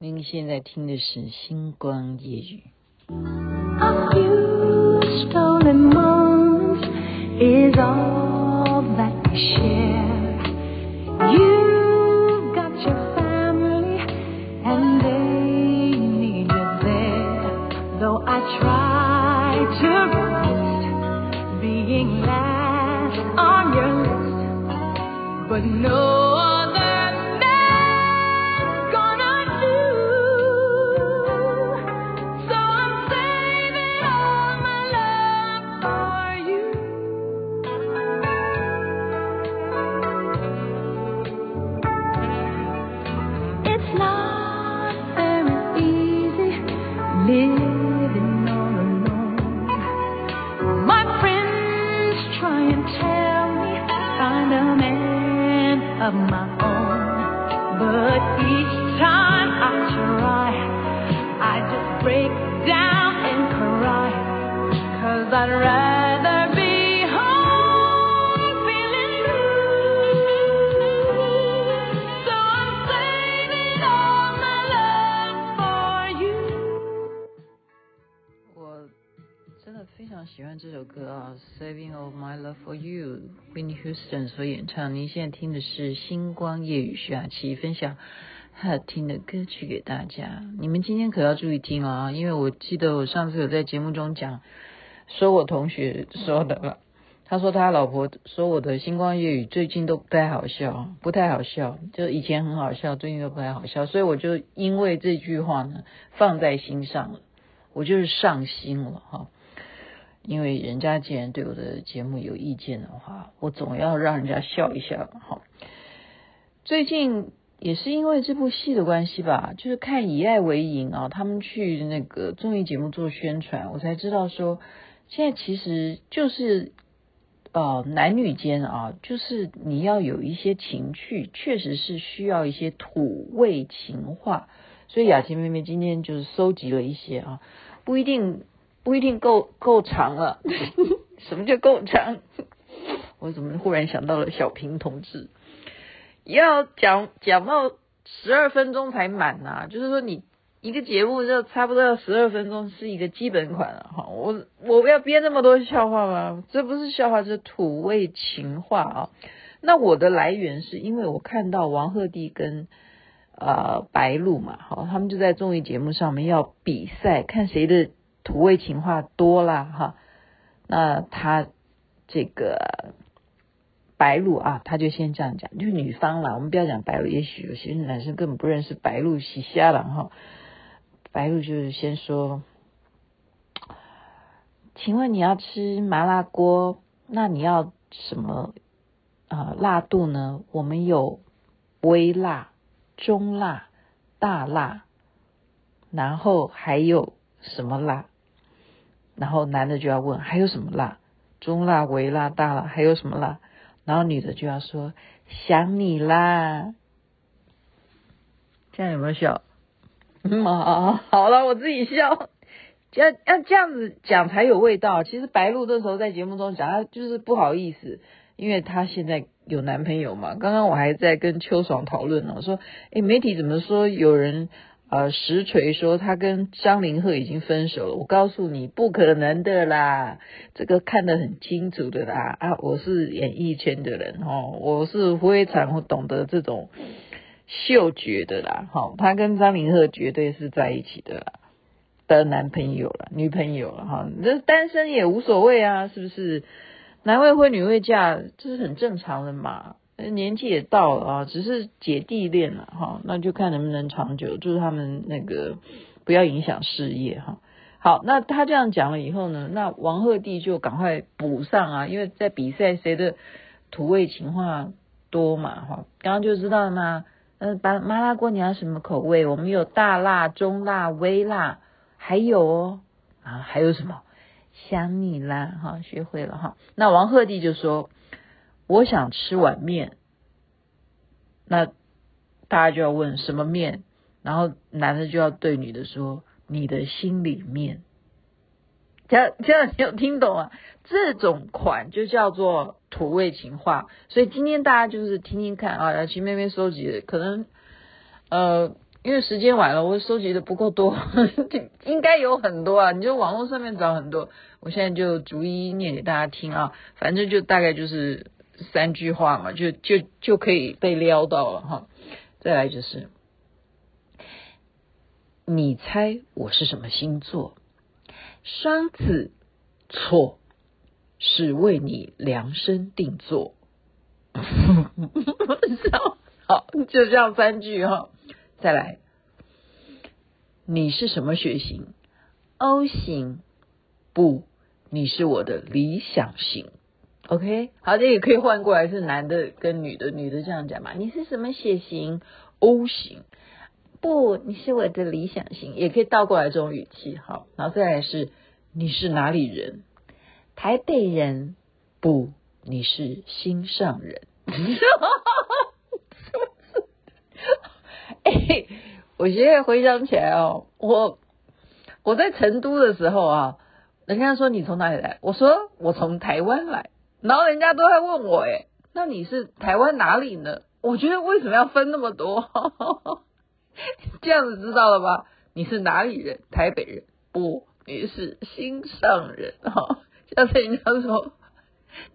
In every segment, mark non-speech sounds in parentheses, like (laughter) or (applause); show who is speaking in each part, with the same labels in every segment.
Speaker 1: 您现在听的是《星光夜语》。喜 For You，Whitney Houston 所演唱。您现在听的是《星光夜雨》，徐雅琪分享好听的歌曲给大家。你们今天可要注意听啊，因为我记得我上次有在节目中讲，说我同学说的了。他说他老婆说我的《星光夜雨》最近都不太好笑，不太好笑，就以前很好笑，最近都不太好笑。所以我就因为这句话呢，放在心上了，我就是上心了哈。因为人家既然对我的节目有意见的话，我总要让人家笑一笑好。最近也是因为这部戏的关系吧，就是看《以爱为营》啊，他们去那个综艺节目做宣传，我才知道说，现在其实就是呃男女间啊，就是你要有一些情趣，确实是需要一些土味情话。所以雅琪妹妹今天就是搜集了一些啊，不一定。不一定够够长了，(laughs) 什么叫够长？我怎么忽然想到了小平同志？要讲讲到十二分钟才满啊，就是说你一个节目就差不多要十二分钟是一个基本款了哈。我我要编那么多笑话吗？这不是笑话，这是土味情话啊。那我的来源是因为我看到王鹤棣跟呃白鹿嘛，好，他们就在综艺节目上面要比赛，看谁的。土味情话多了哈，那他这个白鹿啊，他就先这样讲，就是女方啦，我们不要讲白鹿，也许有些男生根本不认识白鹿，洗瞎了哈。白鹿就是先说，请问你要吃麻辣锅，那你要什么啊、辣度呢？我们有微辣、中辣、大辣，然后还有什么辣？然后男的就要问还有什么辣？中辣、微辣、大辣还有什么辣？然后女的就要说想你啦。这样有没有笑？嗯，好，好了，我自己笑。要要这样子讲才有味道。其实白鹿这时候在节目中讲，她就是不好意思，因为她现在有男朋友嘛。刚刚我还在跟秋爽讨论呢，我说，诶，媒体怎么说有人？呃，实锤说他跟张凌赫已经分手了。我告诉你，不可能的啦，这个看得很清楚的啦。啊，我是演艺圈的人哦，我是非常懂得这种嗅觉的啦。哈，他跟张凌赫绝对是在一起的啦，的男朋友了，女朋友了哈。这单身也无所谓啊，是不是？男未婚女未嫁，这是很正常的嘛。年纪也到了啊，只是姐弟恋了哈，那就看能不能长久，祝他们那个不要影响事业哈。好，那他这样讲了以后呢，那王鹤棣就赶快补上啊，因为在比赛谁的土味情话多嘛哈。刚刚就知道了嘛，嗯，把麻辣锅你要什么口味？我们有大辣、中辣、微辣，还有哦啊，还有什么？想你啦哈，学会了哈。那王鹤棣就说。我想吃碗面，那大家就要问什么面，然后男的就要对女的说你的心里面，这样这样你有听懂啊？这种款就叫做土味情话。所以今天大家就是听听看啊，雅琪妹妹收集的，可能呃因为时间晚了，我收集的不够多，(laughs) 应该有很多啊，你就网络上面找很多。我现在就逐一念给大家听啊，反正就大概就是三句话嘛，就就就可以被撩到了哈。再来就是，你猜我是什么星座？双子，错，是为你量身定做。(laughs) 好，就这样三句哈。再来，你是什么血型？O 型，不，你是我的理想型。OK，好，这也可以换过来，是男的跟女的，女的这样讲嘛？你是什么血型？O 型，不，你是我的理想型，也可以倒过来这种语气。好，然后再来是，你是哪里人？台北人，不，你是心上人。(laughs) 哎，我现在回想起来哦，我我在成都的时候啊，人家说你从哪里来？我说我从台湾来，然后人家都在问我，哎，那你是台湾哪里呢？我觉得为什么要分那么多？(laughs) 这样子知道了吧？你是哪里人？台北人？不，你是心上人哈。(laughs) 下次人家说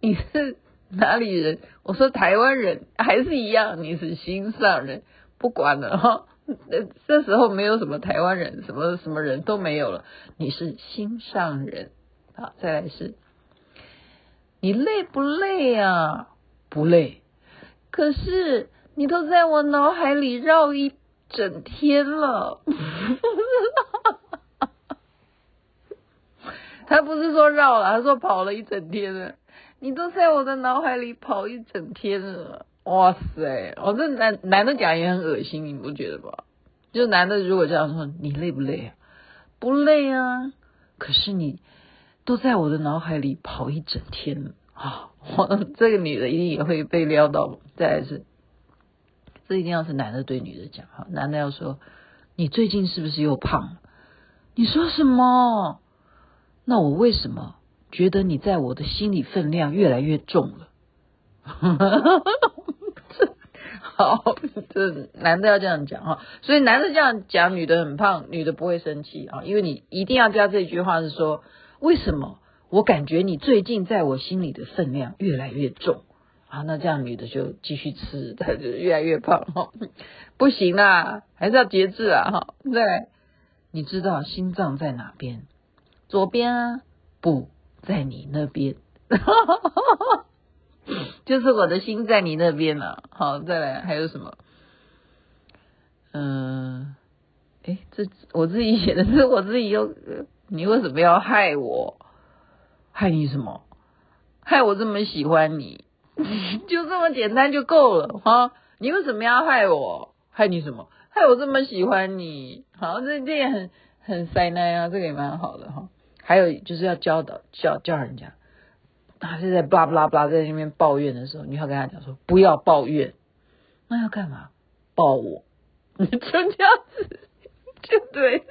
Speaker 1: 你是哪里人？我说台湾人，还是一样，你是心上人。不管了哈，(laughs) 这时候没有什么台湾人，什么什么人都没有了。你是心上人，好，再来是，你累不累啊？不累，可是你都在我脑海里绕一整天了。(laughs) 他不是说绕了，他说跑了一整天了。你都在我的脑海里跑一整天了。哇塞！我、哦、这男男的讲也很恶心，你不觉得吧？就男的如果这样说，你累不累啊？不累啊。可是你都在我的脑海里跑一整天了啊！我 (laughs) 这个女的一定也会被撩到。再来是，这一定要是男的对女的讲哈。男的要说，你最近是不是又胖了？你说什么？那我为什么觉得你在我的心里分量越来越重了？(laughs) 好，这男的要这样讲哈，所以男的这样讲，女的很胖，女的不会生气啊，因为你一定要加这句话是说，为什么我感觉你最近在我心里的分量越来越重啊？那这样女的就继续吃，(laughs) 她就越来越胖哈，(laughs) 不行啦，还是要节制啊哈。再来，你知道心脏在哪边？左边啊？不在你那边。(laughs) 就是我的心在你那边了。好，再来还有什么？嗯，哎，这我自己写的，是我自己又，你为什么要害我？害你什么？害我这么喜欢你，(laughs) 就这么简单就够了哈。你为什么要害我？害你什么？害我这么喜欢你。好，这这也很很塞奶啊，这个也蛮好的哈。还有就是要教导教教人家。他是在巴拉巴拉在那边抱怨的时候，你要跟他讲说不要抱怨，那要干嘛？抱我，你 (laughs) 就这样子就对，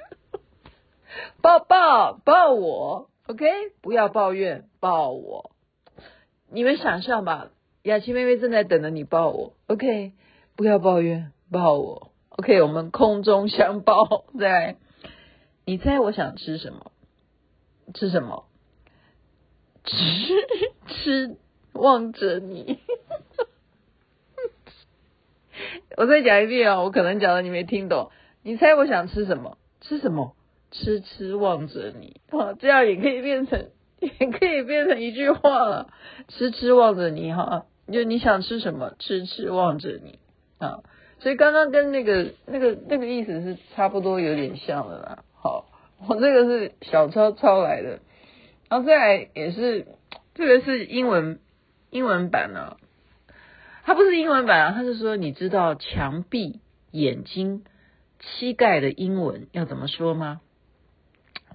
Speaker 1: 抱抱抱我，OK，不要抱怨，抱我。你们想象吧，雅琪妹妹正在等着你抱我，OK，不要抱怨，抱我，OK，我们空中相抱。对，你猜我想吃什么？吃什么？吃吃望着你，(laughs) 我再讲一遍啊！我可能讲的你没听懂。你猜我想吃什么？吃什么？痴痴望着你啊！这样也可以变成，也可以变成一句话了。痴痴望着你哈，就你想吃什么？痴痴望着你啊！所以刚刚跟那个那个那个意思是差不多，有点像的啦。好，我这个是小抄抄来的。然后再来也是，这个是英文英文版呢、啊，它不是英文版啊，它是说你知道墙壁、眼睛、膝盖的英文要怎么说吗？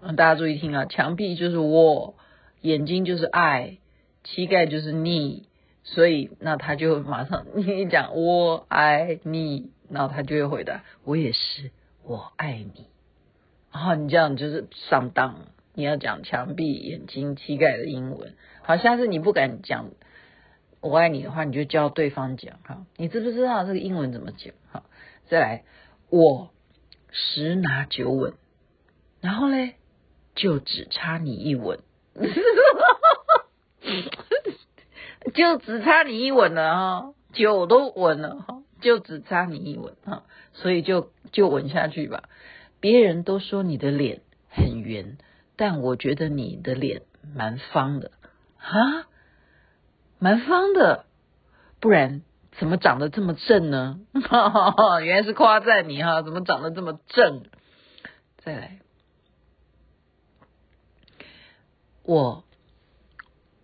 Speaker 1: 大家注意听啊，墙壁就是 wall，眼睛就是 i，膝盖就是 knee，所以那他就马上 (laughs) 你一讲我爱你，然后他就会回答我也是，我爱你，然后你这样就是上当。你要讲墙壁、眼睛、膝盖的英文。好，下次你不敢讲“我爱你”的话，你就教对方讲。哈，你知不知道这个英文怎么讲？好，再来，我十拿九稳，然后嘞，就只差你一吻，(laughs) 就只差你一吻了哈，酒都稳了哈，就只差你一吻哈，所以就就吻下去吧。别人都说你的脸很圆，但我觉得你的脸蛮方的哈，蛮方的，不然。怎么长得这么正呢？(laughs) 原来是夸赞你哈，怎么长得这么正？再来，我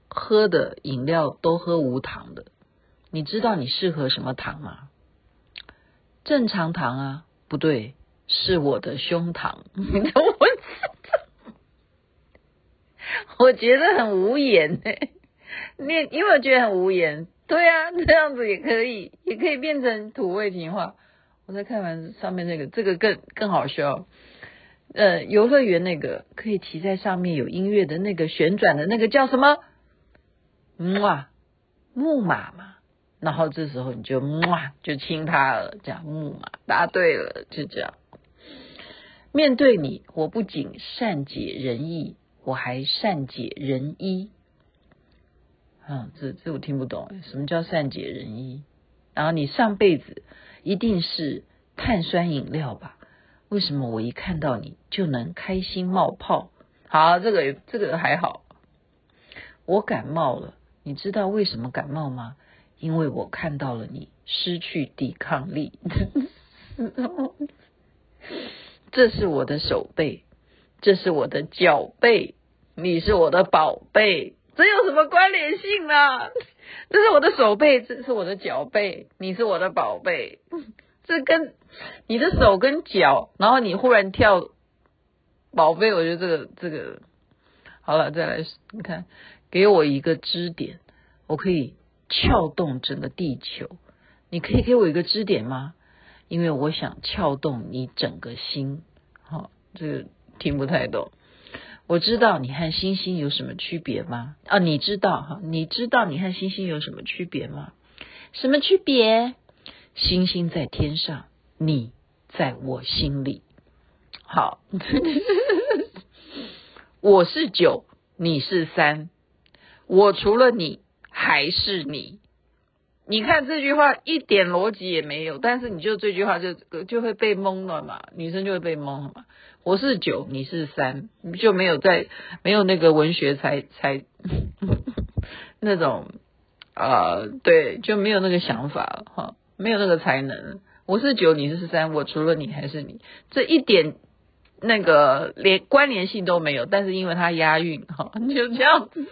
Speaker 1: 喝的饮料都喝无糖的，你知道你适合什么糖吗？正常糖啊，不对，是我的胸膛。(laughs) 我觉得很无言哎，你因为我觉得很无言。对啊，这样子也可以，也可以变成土味情话。我在看完上面那个，这个更更好笑。呃，游乐园那个可以骑在上面有音乐的那个旋转的那个叫什么？木马，木马嘛。然后这时候你就哇就亲他了，这样木马。答对了，就这样。面对你，我不仅善解人意，我还善解人意。嗯，这这我听不懂，什么叫善解人意？然后你上辈子一定是碳酸饮料吧？为什么我一看到你就能开心冒泡？好，这个这个还好。我感冒了，你知道为什么感冒吗？因为我看到了你失去抵抗力。(laughs) 这是我的手背，这是我的脚背，你是我的宝贝。这有什么关联性呢？这是我的手背，这是我的脚背，你是我的宝贝。这跟你的手跟脚，然后你忽然跳宝贝，我觉得这个这个好了，再来，你看，给我一个支点，我可以撬动整个地球。你可以给我一个支点吗？因为我想撬动你整个心。好，这个听不太懂。我知道你和星星有什么区别吗？啊，你知道哈？你知道你和星星有什么区别吗？什么区别？星星在天上，你在我心里。好，(laughs) 我是九，你是三，我除了你还是你。你看这句话一点逻辑也没有，但是你就这句话就就会被蒙了嘛，女生就会被蒙了嘛。我是九，你是三，就没有在没有那个文学才才 (laughs) 那种啊、对，就没有那个想法哈，没有那个才能。我是九，你是三，我除了你还是你，这一点那个连关联性都没有，但是因为它押韵哈，就这样子。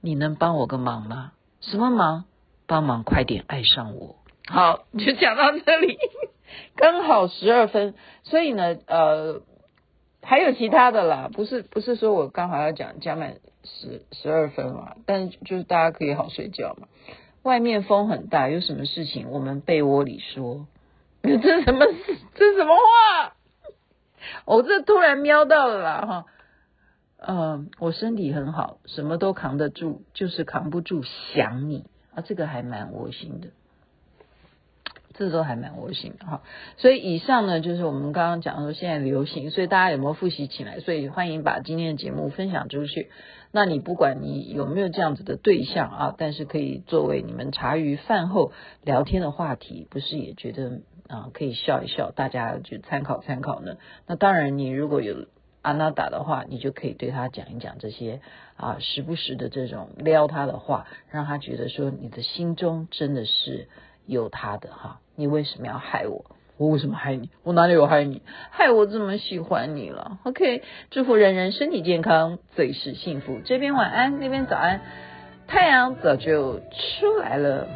Speaker 1: 你能帮我个忙吗？什么忙？帮忙快点爱上我。好，就讲到这里，刚好十二分。所以呢，呃，还有其他的啦，不是不是说我刚好要讲加满十十二分嘛，但就是大家可以好睡觉嘛。外面风很大，有什么事情我们被窝里说。(laughs) 这是什么？这是什么话？我、哦、这突然瞄到了啦哈。嗯，我身体很好，什么都扛得住，就是扛不住想你啊，这个还蛮窝心的，这都还蛮窝心的哈。所以以上呢，就是我们刚刚讲说现在流行，所以大家有没有复习起来？所以欢迎把今天的节目分享出去。那你不管你有没有这样子的对象啊，但是可以作为你们茶余饭后聊天的话题，不是也觉得啊可以笑一笑，大家就参考参考呢？那当然，你如果有。阿娜达的话，你就可以对他讲一讲这些啊，时不时的这种撩他的话，让他觉得说你的心中真的是有他的哈。你为什么要害我？我为什么害你？我哪里有害你？害我这么喜欢你了？OK，祝福人人身体健康，最是幸福。这边晚安，那边早安，太阳早就出来了。